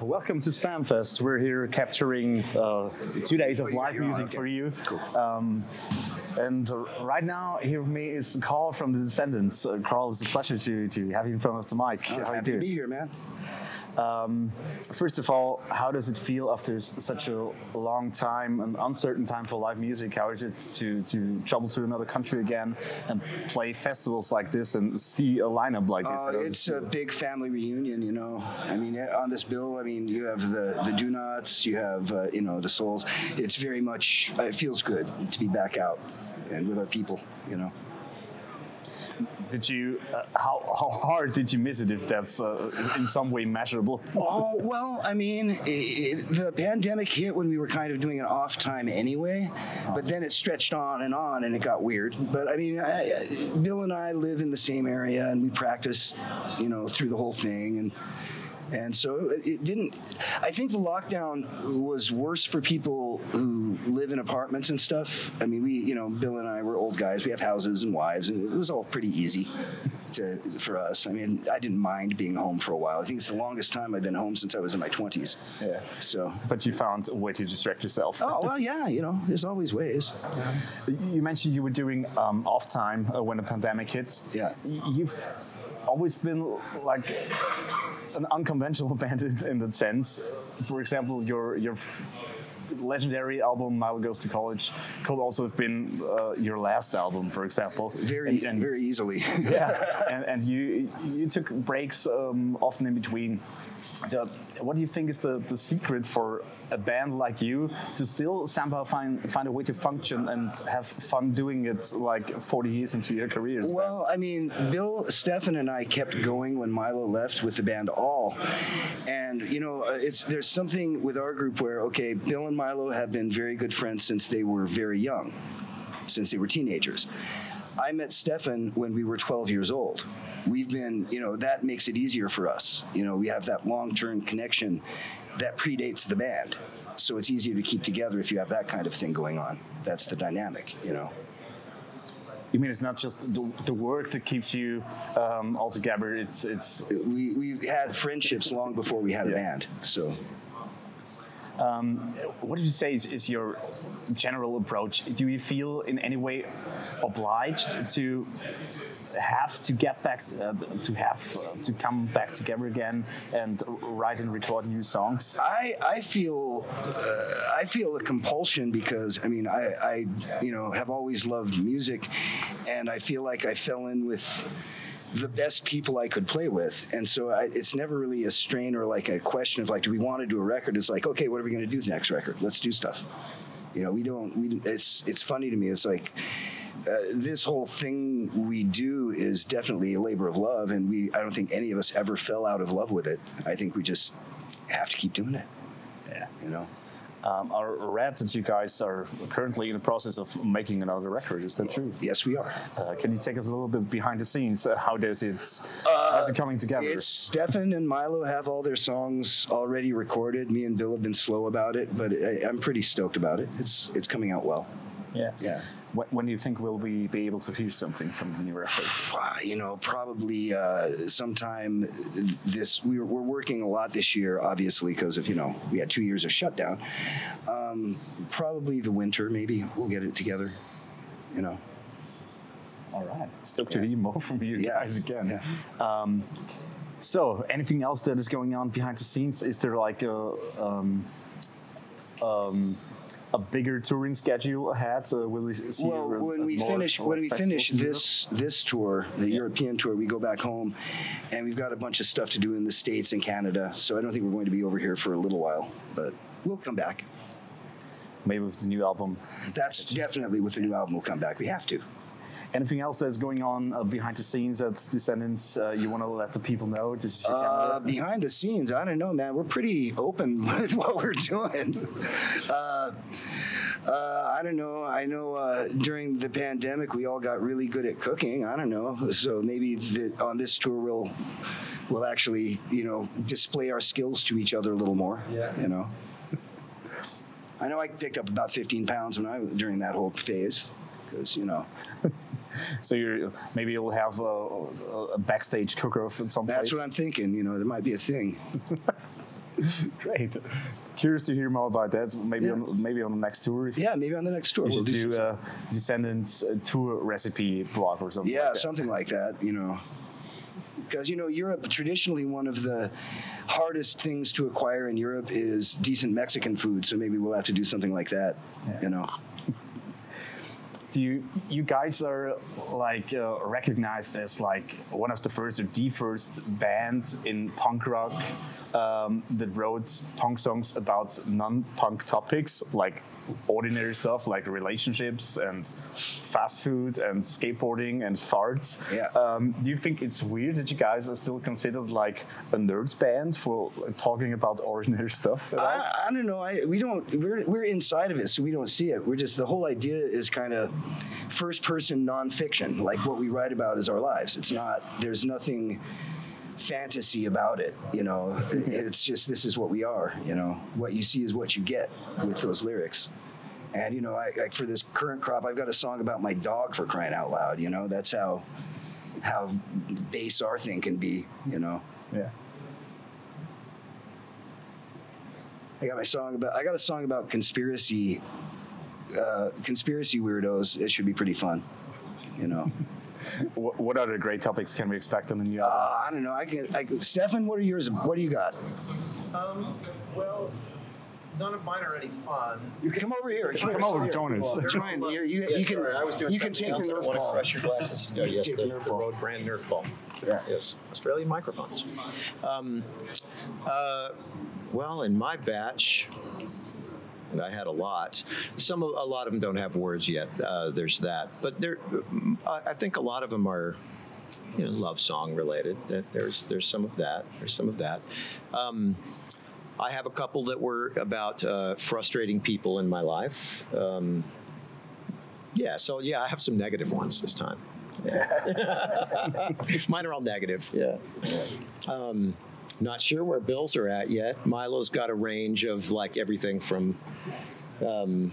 Welcome to SBÄM Fest. We're here capturing uh, two days of live music for you. Um, and uh, right now, here with me is Karl from The Descendents. Uh, Karl, it's a pleasure to, to have you in front of the mic. Was How you happy to be here, man. First of all, how does it feel after such a long time, an uncertain time for live music? How is it to, to travel to another country again and play festivals like this and see a lineup like this? Uh, it's a big family reunion, you know. I mean, on this bill, I mean, you have the the Donots, you have uh, you know the Souls. It's very much. It feels good to be back out and with our people, you know. Did you? Uh, how, how hard did you miss it? If that's uh, in some way measurable? Oh well, I mean, i i the pandemic hit when we were kind of doing an off time anyway, but then it stretched on and on, and it got weird. But I mean, I, Bill and I live in the same area, and we practiced, you know, through the whole thing, and and so it didn't. I think the lockdown was worse for people who live in apartments and stuff. I mean, we, you know, Bill and I were old guys. We have houses and wives, and it was all pretty easy to for us. I mean, I didn't mind being home for a while. I think it's the longest time I've been home since I was in my twenties. Yeah. So. But you found a way to distract yourself. Oh well, yeah. You know, there's always ways. You mentioned you were doing um, off time uh, when the pandemic hit. Yeah. You've always been like an unconventional band in, in that sense. For example, your your legendary album "Milo Goes to College" could also have been uh, your last album, for example. Very, And- and- very easily. yeah, and, and you you took breaks um, often in between. So, what do you think is the, the secret for a band like you to still somehow find find a way to function and have fun doing it like 40 years into your careers? Well, I mean, Bill, Stephen, and I kept going when Milo left with the band All, and you know, uh, it's there's something with our group where okay, Bill and Milo have been very good friends since they were very young, since they were teenagers. I met Stephen when we were 12 years old. We've been, you know, that makes it easier for us. You know, we have that long-term connection that predates the band. So it's easier to keep together if you have that kind of thing going on. That's the dynamic, you know. You mean it's not just the, the work that keeps you um, all together? It's it's we we've had friendships long before we had a band. So what did you say is, is your general approach? Do you feel in any way obliged to have to get back uh, to have uh, to come back together again and write and record new songs? I I feel uh, I feel a compulsion because I mean I I you know have always loved music, and I feel like I fell in with. The best people I could play with, and so I, it's never really a strain or like a question of like, do we want to do a record? It's like, okay, what are we going to do the next record? Let's do stuff. You know, we don't. We it's it's funny to me. It's like uh, this whole thing we do is definitely a labor of love, and we I don't think any of us ever fell out of love with it. I think we just have to keep doing it. Yeah. You know. Um, I read that you guys are currently in the process of making another record. Is that true? Yes, we are. Uh, can you take us a little bit behind the scenes? Uh, how does it how's it coming together? It's Stephen and Milo have all their songs already recorded. Me and Bill have been slow about it, but I, I'm pretty stoked about it. It's it's coming out well. Yeah. Yeah. When, when do you think will we be able to hear something from the new record? Uh, you know, probably uh, sometime this. We're, we're working a lot this year, obviously, because of you know we had two years of shutdown. Um, probably the winter, maybe we'll get it together. You know. All right. Stoked to hear more from you Yeah. guys again. Yeah. Um, so, anything else that is going on behind the scenes? Is there like a um, um, a bigger touring schedule ahead? Uh, will we see? Well, when we finish when we finish this this tour, the European tour, we go back home, and we've got a bunch of stuff to do in the states and Canada. So I don't think we're going to be over here for a little while, but we'll come back. maybe with the new album. That's definitely with the new album. We'll come back. We have to. Anything else that's going on uh, behind the scenes at Descendents? Uh, you want to let the people know? This is your Uh, behind the scenes, I don't know, man. We're pretty open with what we're doing. Uh, uh, I don't know. I know uh, during the pandemic, we all got really good at cooking. I don't know. So maybe the, on this tour, we'll we'll actually, you know, display our skills to each other a little more. Yeah. You know. I know I picked up about 15 pounds when I during that whole phase, because you know So you're maybe you'll have a, a backstage cook-off at some that's what I'm thinking. You know, there might be a thing. Great. Curious to hear more about that. Maybe Yeah. on maybe on the next tour. Yeah, maybe on the next tour We we'll should do. do a Descendents uh, tour recipe blog or something. yeah, like something like that. You know, because you know Europe traditionally one of the hardest things to acquire in Europe is decent Mexican food. So maybe we'll have to do something like that. You know. Do you you guys are like uh, recognized as like one of the first or the first band in punk rock um, that wrote punk songs about non-punk topics like ordinary stuff like relationships and fast food and skateboarding and farts Yeah. um, do you think it's weird that you guys are still considered like a nerd band for talking about ordinary stuff? I, I don't know. I, we don't. We're we're inside of it, so we don't see it. We're just the whole idea is kind of first person nonfiction. Like what we write about is our lives. It's not. There's nothing fantasy about it. You know. It's just this is what we are. You know. What you see is what you get with those lyrics. And you know, I, like for this current crop, I've got a song about my dog for crying out loud. You know, that's how how base our thing can be. You know. yeah I got my song about. I got a song about conspiracy, uh, conspiracy weirdos. It should be pretty fun, you know. what, what other great topics can we expect on the new album Uh, I don't know. I can. I, Stephen, what are yours? What do you got? Um, well, none of mine are any fun. You come over here. Come over, join us. Join. You, you, Yeah, you can. sorry, I was doing you can take the else. I Nerf don't want to ball. crush your glasses. No, yes, Take the, the Nerf the ball. Rode brand Nerf ball. Yeah. Yes, Australian microphones. Um, uh, well, in my batch, and I had a lot. Some, a lot of them don't have words yet. Uh, there's that, but there, I I think a lot of them are, you know, love song related. There's, there's some of that. There's some of that. Um, I have a couple that were about uh, frustrating people in my life. Um, yeah, so yeah, I have some negative ones this time. Yeah. Mine are all negative. Yeah. Um, not sure where Bill's are at yet. Milo's got a range of like everything from um,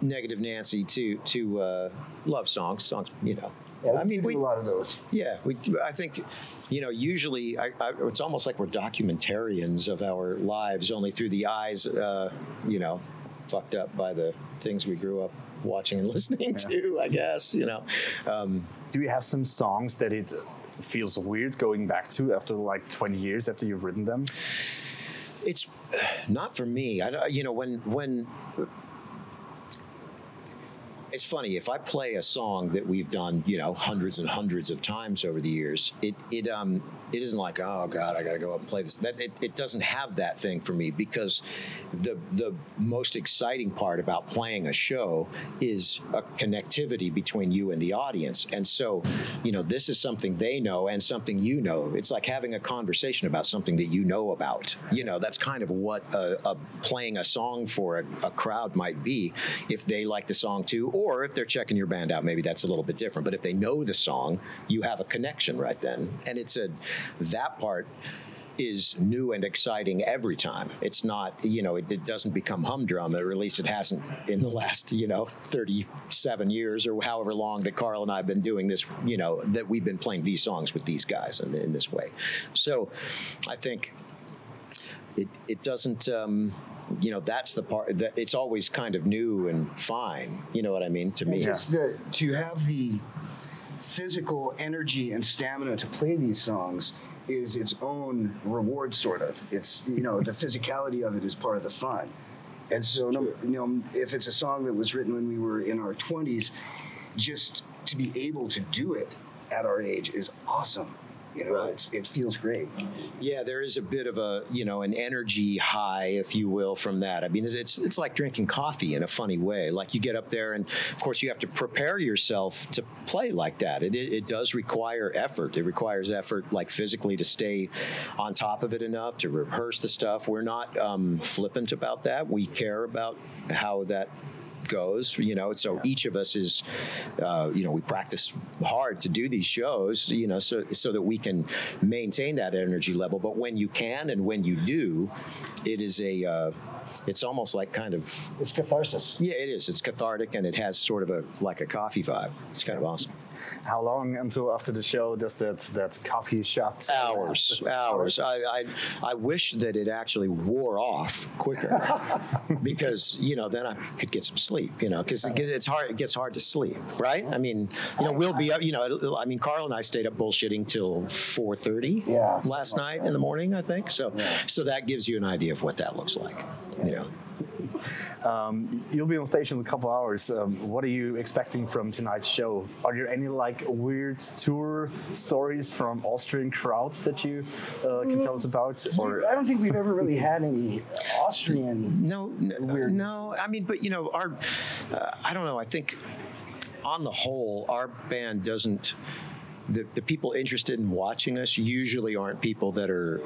negative Nancy to to uh, love songs. Songs, you know. I mean, we, a lot of those. yeah, we. I think, you know, usually I, I, it's almost like we're documentarians of our lives, only through the eyes, uh, you know, fucked up by the things we grew up watching and listening to. I guess you know. Um, do we have some songs that it feels weird going back to after like 20 years after you've written them it's not for me. I, you know, when when it's funny if I play a song that we've done, you know, hundreds and hundreds of times over the years, it it um it isn't like oh god I got to go up and play this. That it, it doesn't have that thing for me because the the most exciting part about playing a show is a connectivity between you and the audience. And so, you know, this is something they know and something you know. It's like having a conversation about something that you know about. You know, that's kind of what a, a playing a song for a, a crowd might be if they like the song too, or if they're checking your band out, maybe that's a little bit different. But if they know the song, you have a connection right then. And it's a that part is new and exciting every time. It's not, you know, it, it doesn't become humdrum, or at least it hasn't in the last, you know, 37 years or however long that Karl and I have been doing this, you know, that we've been playing these songs with these guys in, in this way. So I think it, it doesn't, um, you know, that's the part that it's always kind of new and fine. You know what I mean? To me. Just the, to have the physical energy and stamina to play these songs is its own reward, sort of. It's you know the physicality of it is part of the fun, and so no, you know if it's a song that was written when we were in our twenties, just to be able to do it at our age is awesome. You know, Right. it's, it feels great. Yeah, there is a bit of a you know an energy high, if you will, from that. I mean, it's- it's it's like drinking coffee in a funny way. Like you get up there, and of course you have to prepare yourself to play like that. It it, it does require effort. It requires effort, like physically, to stay on top of it enough to rehearse the stuff. We're not um, flippant about that. We care about how that goes you know so each of us is uh, you know we practice hard to do these shows you know so so that we can maintain that energy level. But when you can and when you do it is a uh, it's almost like kind of It's catharsis. yeah it is. It's cathartic and it has sort of a like a coffee vibe. It's kind of awesome How long until after the show does that that coffee shot? hours, hours. I, I, I wish that it actually wore off quicker, because you know then I could get some sleep. You know, because it, gets- it's hard. It gets hard to sleep, right? I mean, you know, we'll be up. You know, I mean, Karl and I stayed up bullshitting till four thirty Yeah. last night in the morning. I think so. So that gives you an idea of what that looks like. You know. Um, you'll be on stage in a couple hours. Um, what are you expecting from tonight's show? Are there any like weird tour stories from Austrian crowds that you uh, can tell us about? Or I don't think we've ever really had any Austrian. No, no, no. I mean, but you know, our, uh, I don't know. I think on the whole, our band doesn't. The, the people interested in watching us usually aren't people that are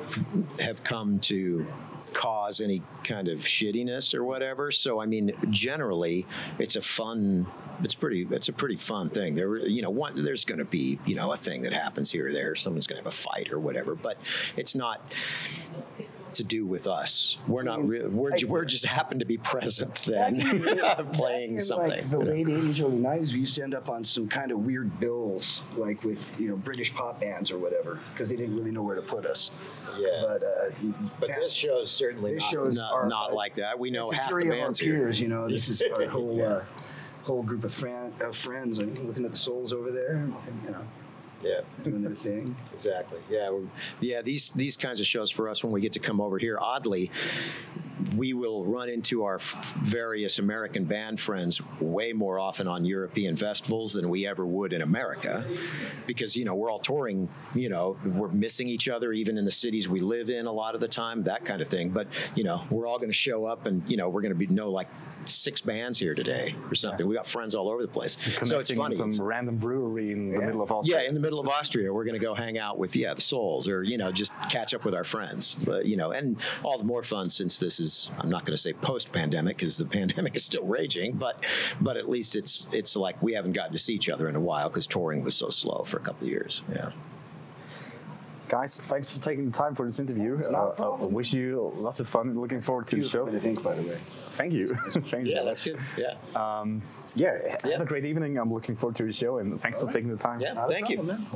have come to cause any kind of shittiness or whatever. So I mean, generally, it's a fun. It's pretty. It's a pretty fun thing. There, you know, one, there's going to be you know a thing that happens here or there. Someone's going to have a fight or whatever. But it's not to do with us. We're not. Re- we're, I- we're just happen to be present then, playing in something. Like the late '80s, early '90s, we used to end up on some kind of weird bills, like with you know British pop bands or whatever, because they didn't really know where to put us. Yeah. But, uh, But past- this show's certainly this not, shows not, our- not like that. We know half the of our bands here. You know, this is our whole uh, whole group of, friend, of friends. I mean, looking at the souls over there, looking, you know, Yeah. doing their thing. Exactly. Yeah. We're, yeah. These these kinds of shows for us when we get to come over here, oddly, we will run into our f- various American band friends way more often on European festivals than we ever would in America, because you know we're all touring. You know we're missing each other even in the cities we live in a lot of the time, that kind of thing. But you know we're all going to show up, and you know we're going to be know like six bands here today or something. We got friends all over the place, so it's funny. some It's- random brewery in the middle of Austria. yeah, in the middle of Austria, we're going to go hang out with yeah the Souls, or you know just catch up with our friends. But you know, and all the more fun since this is I'm not going to say post pandemic because the pandemic is still raging, but but at least it's it's like we haven't gotten to see each other in a while because touring was so slow for a couple of years. Yeah. Guys, thanks for taking the time for this interview. Uh, I wish you lots of fun. Looking forward to the Beautiful show. way to think, by the way. Thank you. Thank you. Yeah, that's good. Yeah. Um, yeah, Yeah. have a great evening. I'm looking forward to the show, and thanks for taking the time. Yeah. Not a Thank you. man.